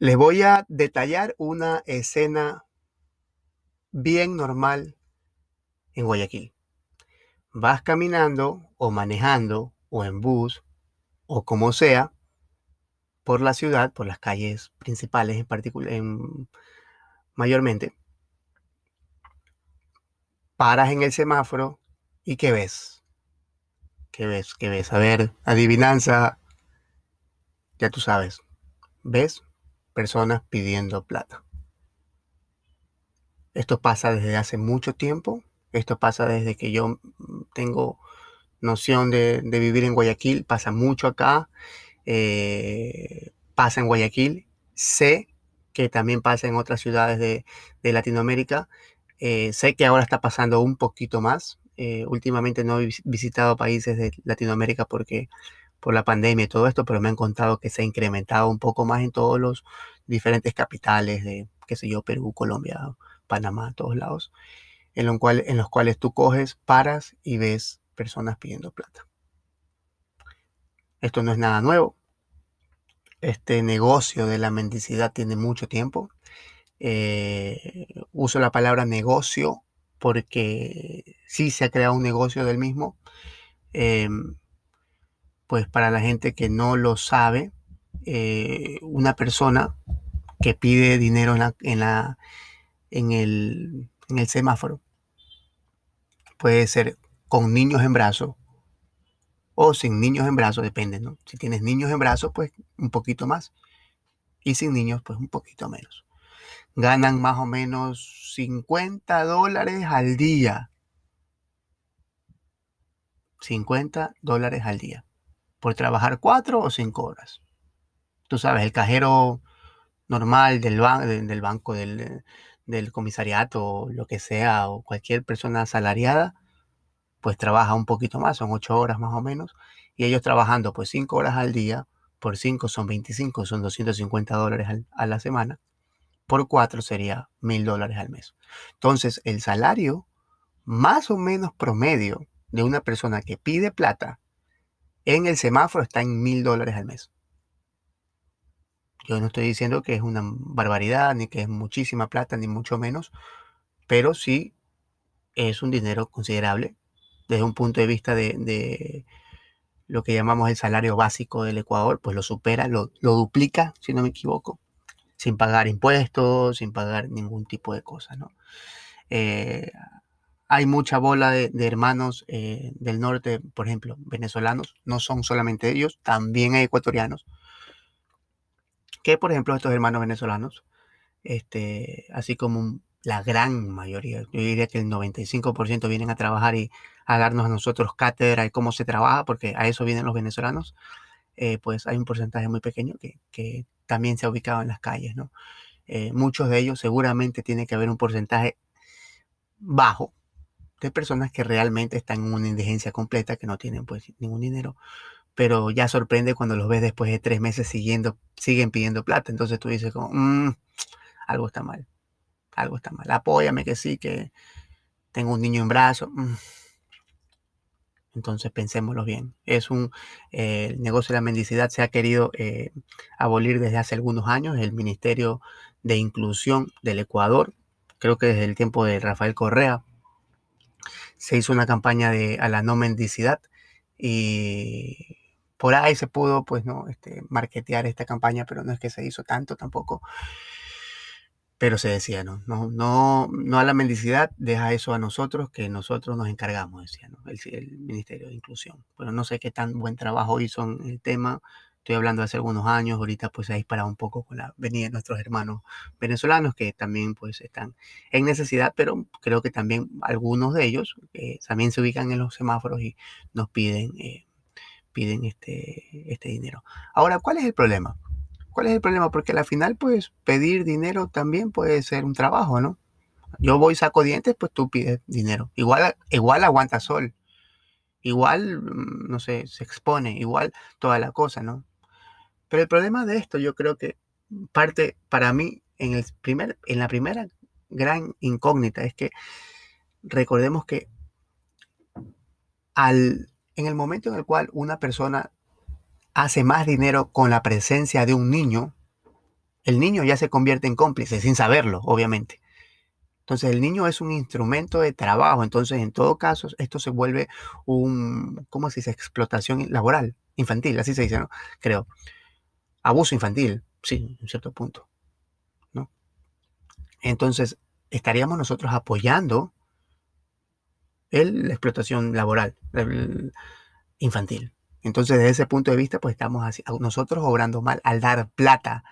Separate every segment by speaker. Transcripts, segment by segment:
Speaker 1: Les voy a detallar una escena bien normal en Guayaquil. Vas caminando o manejando o en bus o como sea por la ciudad, por las calles principales en particular, mayormente. Paras en el semáforo y ¿qué ves? ¿Qué ves? ¿Qué ves? A ver, adivinanza. Ya tú sabes. ¿Ves? Personas pidiendo plata. Esto pasa desde hace mucho tiempo. Esto pasa desde que yo tengo noción de, vivir en Guayaquil. Pasa mucho acá. Eh, pasa en Guayaquil. Sé que también pasa en otras ciudades de, Latinoamérica. Eh, sé que ahora está pasando un poquito más. Eh, últimamente no he visitado países de Latinoamérica porque por la pandemia y todo esto, pero me han contado que se ha incrementado un poco más en todos los diferentes capitales de, qué sé yo, Perú, Colombia, Panamá, todos lados, en, en los cuales tú coges, paras y ves personas pidiendo plata. Esto no es nada nuevo. Este negocio de la mendicidad tiene mucho tiempo. Eh, uso la palabra negocio porque sí se ha creado un negocio del mismo. Em, pues para la gente que no lo sabe, eh, una persona que pide dinero en, la, en, el, semáforo puede ser con niños en brazos o sin niños en brazos, depende, ¿no? Si tienes niños en brazos, pues un poquito más. Y sin niños, pues un poquito menos. Ganan más o menos 50 dólares al día. 50 dólares al día por trabajar cuatro o cinco horas. Tú sabes, el cajero normal del, del banco, del, del comisariato, lo que sea, o cualquier persona asalariada, pues trabaja un poquito más, son ocho horas más o menos, y ellos trabajando pues cinco horas al día, por cinco son 25, son 250 dólares a la semana, por cuatro sería mil dólares al mes. Entonces, el salario más o menos promedio de una persona que pide plata en el semáforo está en mil dólares al mes. Yo no estoy diciendo que es una barbaridad, ni que es muchísima plata, ni mucho menos, pero sí es un dinero considerable desde un punto de vista de, lo que llamamos el salario básico del Ecuador, pues lo supera, lo, duplica, si no me equivoco, sin pagar impuestos, sin pagar ningún tipo de cosa, ¿no? Eh, hay mucha bola de, hermanos eh, del norte, por ejemplo, venezolanos, no son solamente ellos, también hay ecuatorianos, que por ejemplo estos hermanos venezolanos, este, así como la gran mayoría, yo diría que el 95% vienen a trabajar y a darnos a nosotros cátedra de cómo se trabaja, porque a eso vienen los venezolanos, eh, pues hay un porcentaje muy pequeño que, también se ha ubicado en las calles, ¿no? Eh, muchos de ellos seguramente tiene que haber un porcentaje bajo, de personas que realmente están en una indigencia completa, que no tienen pues ningún dinero, pero ya sorprende cuando los ves después de tres meses siguiendo, siguen pidiendo plata. Entonces tú dices como, mm, algo está mal, algo está mal. Apóyame que sí, que tengo un niño en brazos. Mm. Entonces pensémoslo bien. Es un eh, el negocio de la mendicidad se ha querido eh, abolir desde hace algunos años. El Ministerio de Inclusión del Ecuador, creo que desde el tiempo de Rafael Correa, se hizo una campaña de, a la no mendicidad y por ahí se pudo, pues, ¿no? Este, marketear esta campaña, pero no es que se hizo tanto tampoco. Pero se decía, ¿no? No, no, no a la mendicidad, deja eso a nosotros, que nosotros nos encargamos, decía, ¿no? El, el Ministerio de Inclusión. Pero no sé qué tan buen trabajo hizo en el tema. Estoy hablando hace algunos años, ahorita pues se ha disparado un poco con la venida de nuestros hermanos venezolanos que también pues están en necesidad, pero creo que también algunos de ellos eh, también se ubican en los semáforos y nos piden eh, piden este, este dinero. Ahora, ¿cuál es el problema? ¿Cuál es el problema? Porque al final, pues, pedir dinero también puede ser un trabajo, ¿no? Yo voy, saco dientes, pues tú pides dinero. Igual, igual aguanta sol. Igual, mm, no sé, se expone. Igual toda la cosa, ¿no? Pero el problema de esto, yo creo que parte para mí en, el primer, en la primera gran incógnita es que recordemos que al, en el momento en el cual una persona hace más dinero con la presencia de un niño, el niño ya se convierte en cómplice sin saberlo, obviamente. Entonces el niño es un instrumento de trabajo, entonces en todo caso esto se vuelve un, ¿cómo se dice? Explotación laboral, infantil, así se dice, ¿no? Creo. Abuso infantil, sí, en cierto punto, ¿no? Entonces estaríamos nosotros apoyando el, la explotación laboral infantil. Entonces, desde ese punto de vista, pues estamos así, nosotros obrando mal al dar plata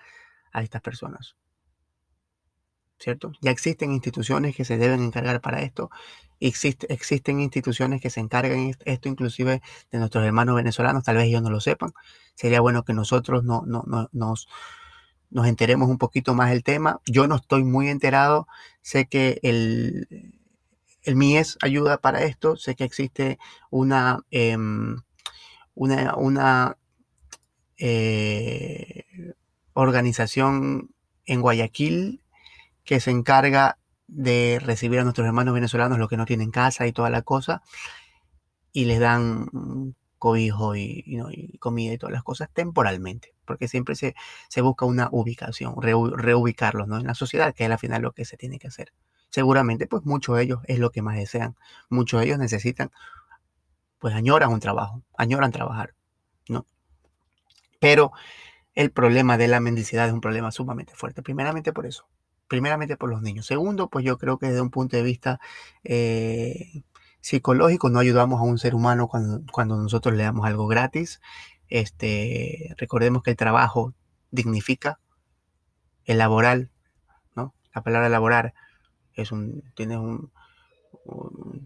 Speaker 1: a estas personas. ¿Cierto? Ya existen instituciones que se deben encargar para esto. Existe, existen instituciones que se encargan esto, inclusive de nuestros hermanos venezolanos. Tal vez ellos no lo sepan. Sería bueno que nosotros no, no, nos, nos enteremos un poquito más del tema. Yo no estoy muy enterado. Sé que el, el MIES ayuda para esto. Sé que existe una, em, una, eh, organización en Guayaquil que se encarga de recibir a nuestros hermanos venezolanos, los que no tienen casa y toda la cosa, y les dan cobijo y, comida y todas las cosas temporalmente, porque siempre se, se busca una ubicación, reubicarlos ¿no? en la sociedad, que es al final lo que se tiene que hacer seguramente pues muchos de ellos es lo que más desean. Muchos de ellos necesitan, pues añoran un trabajo, añoran trabajar, ¿no? Pero el problema de la mendicidad es un problema sumamente fuerte, primeramente por eso, primeramente por los niños. Segundo, pues yo creo que desde un punto de vista eh, psicológico no ayudamos a un ser humano cuando, cuando nosotros le damos algo gratis. Este, recordemos que el trabajo dignifica, el laboral, ¿no? La palabra laborar es un, tiene un,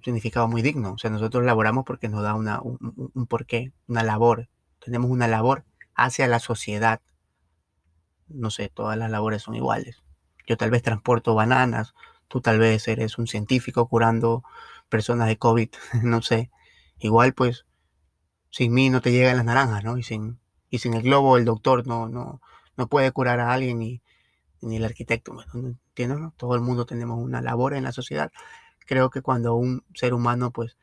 Speaker 1: significado muy digno. O sea, nosotros laboramos porque nos da una, un, porqué, una labor. Tenemos una labor hacia la sociedad. No sé, todas las labores son iguales. Yo tal vez transporto bananas, tú tal vez eres un científico curando personas de COVID, no sé. Igual pues sin mí no te llegan las naranjas, ¿no? Y sin, y sin el globo el doctor no, no, no puede curar a alguien y, ni el arquitecto. ¿entiendes? Todo el mundo tenemos una labor en la sociedad. Creo que cuando un ser humano pues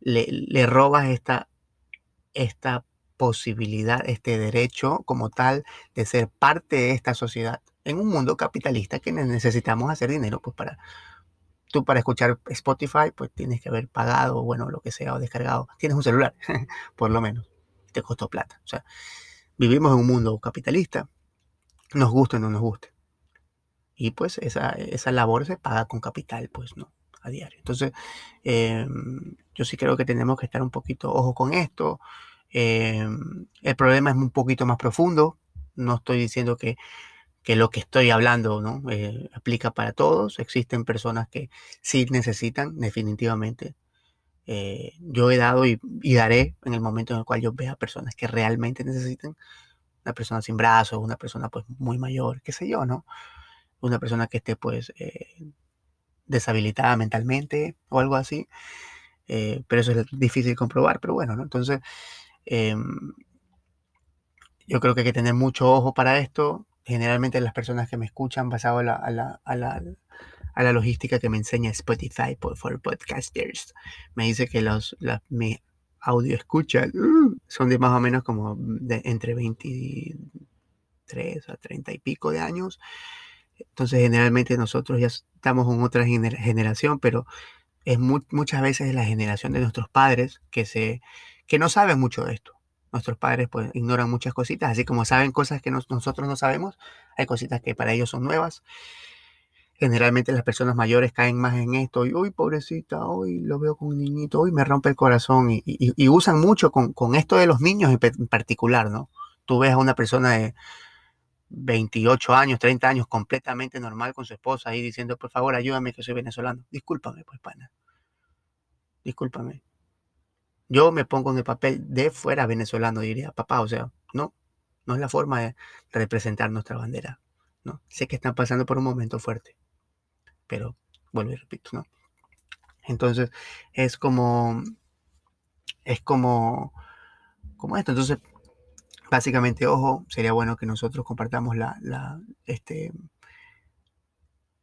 Speaker 1: le, le robas esta, esta posibilidad, este derecho como tal de ser parte de esta sociedad en un mundo capitalista que necesitamos hacer dinero pues para tú para escuchar Spotify pues tienes que haber pagado bueno lo que sea o descargado tienes un celular por lo menos te costó plata o sea vivimos en un mundo capitalista nos guste o no nos guste y pues esa, esa labor se paga con capital, pues no, a diario. Entonces, em, yo sí creo que tenemos que estar un poquito ojo con esto. Em, el problema es un poquito más profundo. No estoy diciendo que, lo que estoy hablando ¿no? Eh, aplica para todos. Existen personas que sí necesitan, definitivamente. Eh, yo he dado y, daré en el momento en el cual yo vea personas que realmente necesitan. Una persona sin brazos, una persona pues muy mayor, qué sé yo, ¿no? una persona que esté pues eh, deshabilitada mentalmente o algo así. Eh, pero eso es difícil comprobar, pero bueno, ¿no? Entonces, em, yo creo que hay que tener mucho ojo para esto. Generalmente las personas que me escuchan basado a la, a la, a la, a la logística que me enseña Spotify por, podcasters, me dice que los, mi audio escucha uh, son de más o menos como de entre 23 a 30 y pico de años. Entonces, generalmente nosotros ya estamos en otra generación, pero es muchas veces la generación de nuestros padres que, se, que no saben mucho de esto. Nuestros padres pues ignoran muchas cositas, así como saben cosas que nosotros no sabemos, hay cositas que para ellos son nuevas. Generalmente las personas mayores caen más en esto, y uy, pobrecita, hoy lo veo con un niñito, hoy me rompe el corazón, y, usan mucho con, esto de los niños en particular, ¿no? Tú ves a una persona de 28 años, 30 años, completamente normal con su esposa ahí diciendo, por favor, ayúdame que soy venezolano. Discúlpame, pues, pana. Discúlpame. Yo me pongo en el papel de fuera venezolano, diría, papá, o sea, no, no es la forma de representar nuestra bandera. ¿no? Sé que están pasando por un momento fuerte, pero vuelvo y repito, ¿no? Entonces, es como, es como, como esto. Entonces, básicamente, ojo, sería bueno que nosotros compartamos la, este,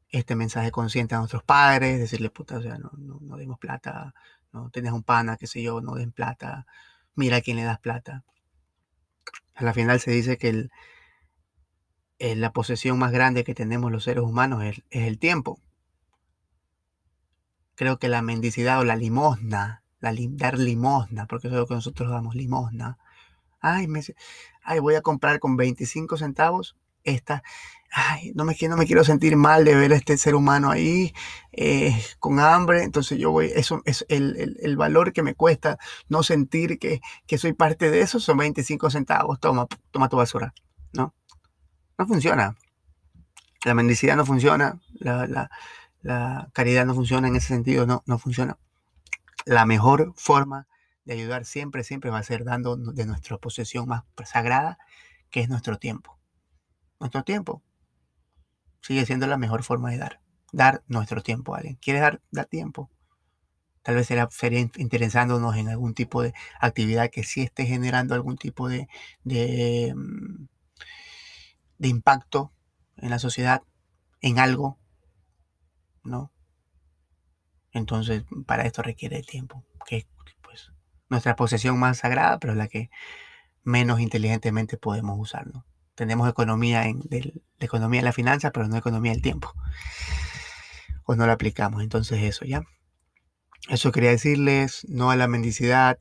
Speaker 1: este mensaje consciente a nuestros padres, decirle, puta, o sea, no, no, no demos plata, no tienes un pana, qué sé yo, no den plata, mira a quién le das plata. A la final se dice que el, eh, la posesión más grande que tenemos los seres humanos es, es, el tiempo. Creo que la mendicidad o la limosna, la dar limosna, porque eso es lo que nosotros damos, limosna. Ay, me, ay, voy a comprar con 25 centavos esta, ay, no me, quiero sentir mal de ver a este ser humano ahí eh, con hambre, entonces yo voy, eso es el, valor que me cuesta no sentir que, soy parte de eso, son 25 centavos, toma, toma tu basura, ¿no? No funciona. La mendicidad no funciona, la, la, la caridad no funciona en ese sentido, no, no funciona. La mejor forma de ayudar siempre, siempre va a ser dando de nuestra posesión más sagrada, que es nuestro tiempo nuestro tiempo. Sigue siendo la mejor forma de dar. Dar nuestro tiempo a alguien. ¿Quieres dar, dar tiempo? Tal vez sería, sería interesándonos en algún tipo de actividad que sí esté generando algún tipo de, mm, de impacto en la sociedad, en algo, ¿no? Entonces, para esto requiere tiempo, que es pues, nuestra posesión más sagrada, pero la que menos inteligentemente podemos usar. Tenemos economía en la economía de la finanza, pero no economía del tiempo. O no la aplicamos. Entonces eso, ¿ya? Eso quería decirles, no a la mendicidad.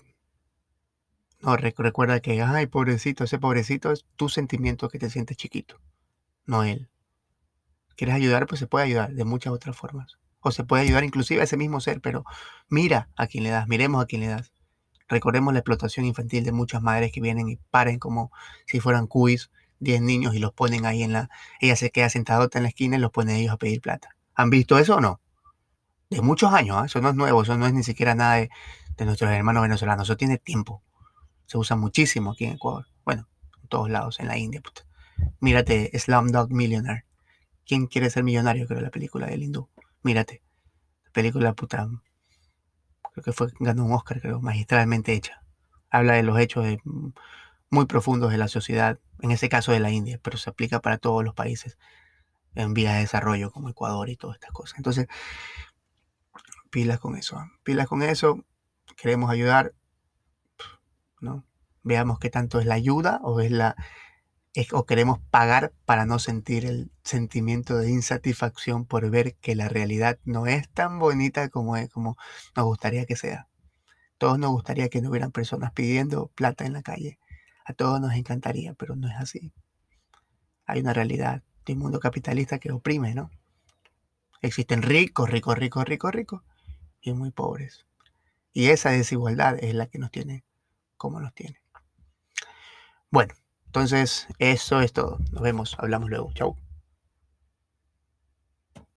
Speaker 1: No, recuerda que, ay, pobrecito, ese pobrecito es tu sentimiento que te sientes chiquito, no él. ¿Quieres ayudar? Pues se puede ayudar de muchas otras formas. O se puede ayudar inclusive a ese mismo ser, pero mira a quién le das, miremos a quién le das. Recordemos la explotación infantil de muchas madres que vienen y paren como si fueran cuis 10 niños y los ponen ahí en la... Ella se queda sentada en la esquina y los ponen ellos a pedir plata. ¿Han visto eso o no? De muchos años, ¿eh? eso no es nuevo, eso no es ni siquiera nada de, nuestros hermanos venezolanos, eso tiene tiempo. Se usa muchísimo aquí en Ecuador. Bueno, en todos lados, en la India. Puta. Mírate, Slumdog Millionaire. ¿Quién quiere ser millonario? Creo la película del hindú. Mírate. La película, puta, creo que fue, ganó un Oscar, creo, magistralmente hecha. Habla de los hechos de muy profundos de la sociedad, en ese caso de la India, pero se aplica para todos los países en vías de desarrollo como Ecuador y todas estas cosas. Entonces, pilas con eso, pilas con eso, queremos ayudar, ¿no? Veamos qué tanto es la ayuda o es la o queremos pagar para no sentir el sentimiento de insatisfacción por ver que la realidad no es tan bonita como, es, como nos gustaría que sea. Todos nos gustaría que no hubieran personas pidiendo plata en la calle a todos nos encantaría, pero no es así. Hay una realidad de un mundo capitalista que oprime, ¿no? Existen ricos, ricos, ricos, ricos, ricos y muy pobres. Y esa desigualdad es la que nos tiene como nos tiene. Bueno, entonces eso es todo. Nos vemos, hablamos luego. Chau.